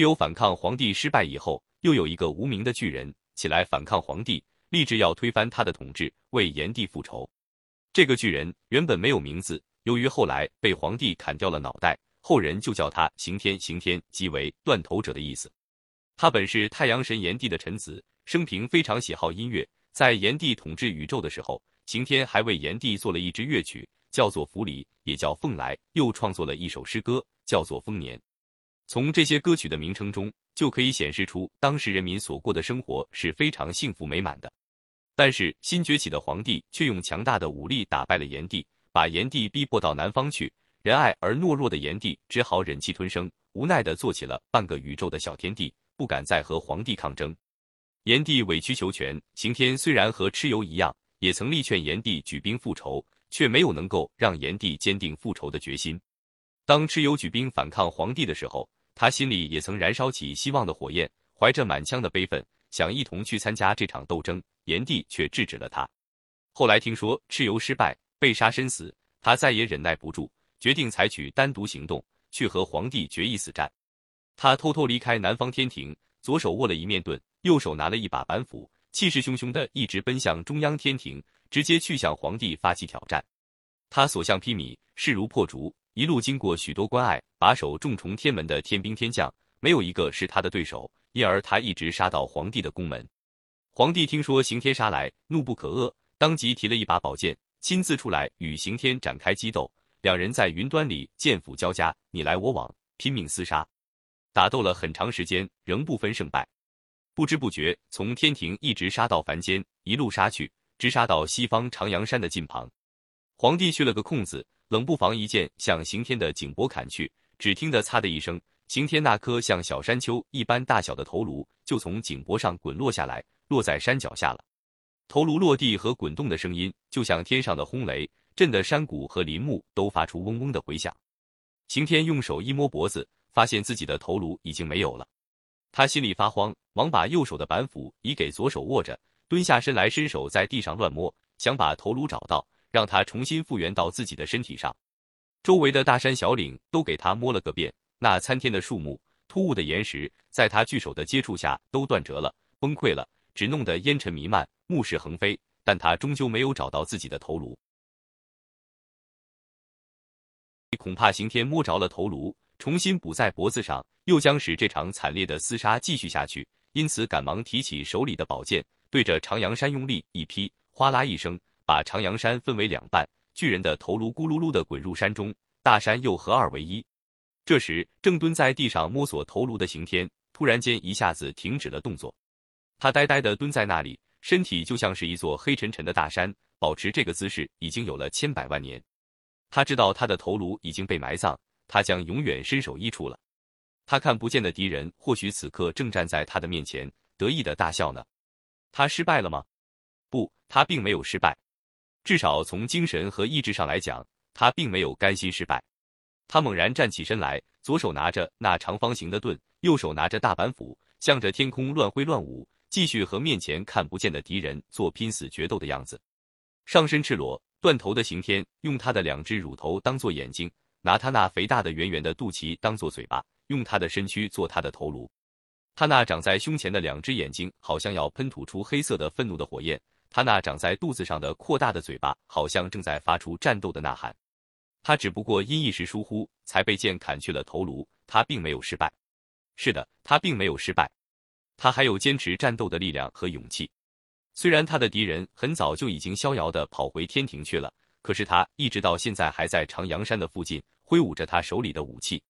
有反抗皇帝失败以后，又有一个无名的巨人起来反抗皇帝，立志要推翻他的统治，为炎帝复仇。这个巨人原本没有名字，由于后来被皇帝砍掉了脑袋，后人就叫他刑天。刑天即为断头者的意思。他本是太阳神炎帝的臣子，生平非常喜好音乐。在炎帝统治宇宙的时候，刑天还为炎帝做了一支乐曲，叫做《符礼》，也叫《凤来》，又创作了一首诗歌，叫做《丰年》。从这些歌曲的名称中，就可以显示出当时人民所过的生活是非常幸福美满的。但是新崛起的皇帝却用强大的武力打败了炎帝，把炎帝逼迫到南方去。仁爱而懦弱的炎帝只好忍气吞声，无奈的做起了半个宇宙的小天地，不敢再和皇帝抗争。炎帝委曲求全，刑天虽然和蚩尤一样，也曾力劝炎帝举兵复仇，却没有能够让炎帝坚定复仇的决心。当蚩尤举兵反抗皇帝的时候，他心里也曾燃烧起希望的火焰，怀着满腔的悲愤，想一同去参加这场斗争。炎帝却制止了他。后来听说蚩尤失败，被杀身死，他再也忍耐不住，决定采取单独行动，去和皇帝决一死战。他偷偷离开南方天庭，左手握了一面盾，右手拿了一把板斧，气势汹汹的一直奔向中央天庭，直接去向皇帝发起挑战。他所向披靡，势如破竹，一路经过许多关隘，把守重重天门的天兵天将，没有一个是他的对手，因而他一直杀到皇帝的宫门。皇帝听说刑天杀来，怒不可遏，当即提了一把宝剑，亲自出来与刑天展开激斗。两人在云端里剑斧交加，你来我往，拼命厮杀，打斗了很长时间，仍不分胜败。不知不觉，从天庭一直杀到凡间，一路杀去，直杀到西方长阳山的近旁。皇帝去了个空子，冷不防一剑向刑天的颈脖砍去，只听得“擦”的一声，刑天那颗像小山丘一般大小的头颅就从颈脖上滚落下来。落在山脚下了，头颅落地和滚动的声音，就像天上的轰雷，震得山谷和林木都发出嗡嗡的回响。刑天用手一摸脖子，发现自己的头颅已经没有了，他心里发慌，忙把右手的板斧移给左手握着，蹲下身来，伸手在地上乱摸，想把头颅找到，让他重新复原到自己的身体上。周围的大山小岭都给他摸了个遍，那参天的树木、突兀的岩石，在他巨手的接触下都断折了，崩溃了。只弄得烟尘弥漫，目视横飞，但他终究没有找到自己的头颅。恐怕刑天摸着了头颅，重新补在脖子上，又将使这场惨烈的厮杀继续下去。因此，赶忙提起手里的宝剑，对着长阳山用力一劈，哗啦一声，把长阳山分为两半，巨人的头颅咕噜噜的滚入山中，大山又合二为一。这时，正蹲在地上摸索头颅的刑天，突然间一下子停止了动作。他呆呆地蹲在那里，身体就像是一座黑沉沉的大山，保持这个姿势已经有了千百万年。他知道他的头颅已经被埋葬，他将永远身首异处了。他看不见的敌人或许此刻正站在他的面前，得意的大笑呢。他失败了吗？不，他并没有失败。至少从精神和意志上来讲，他并没有甘心失败。他猛然站起身来，左手拿着那长方形的盾，右手拿着大板斧，向着天空乱挥乱舞。继续和面前看不见的敌人做拼死决斗的样子，上身赤裸断头的刑天用他的两只乳头当做眼睛，拿他那肥大的圆圆的肚脐当做嘴巴，用他的身躯做他的头颅。他那长在胸前的两只眼睛好像要喷吐出黑色的愤怒的火焰，他那长在肚子上的扩大的嘴巴好像正在发出战斗的呐喊。他只不过因一时疏忽，才被剑砍去了头颅，他并没有失败。是的，他并没有失败。他还有坚持战斗的力量和勇气，虽然他的敌人很早就已经逍遥的跑回天庭去了，可是他一直到现在还在长阳山的附近，挥舞着他手里的武器。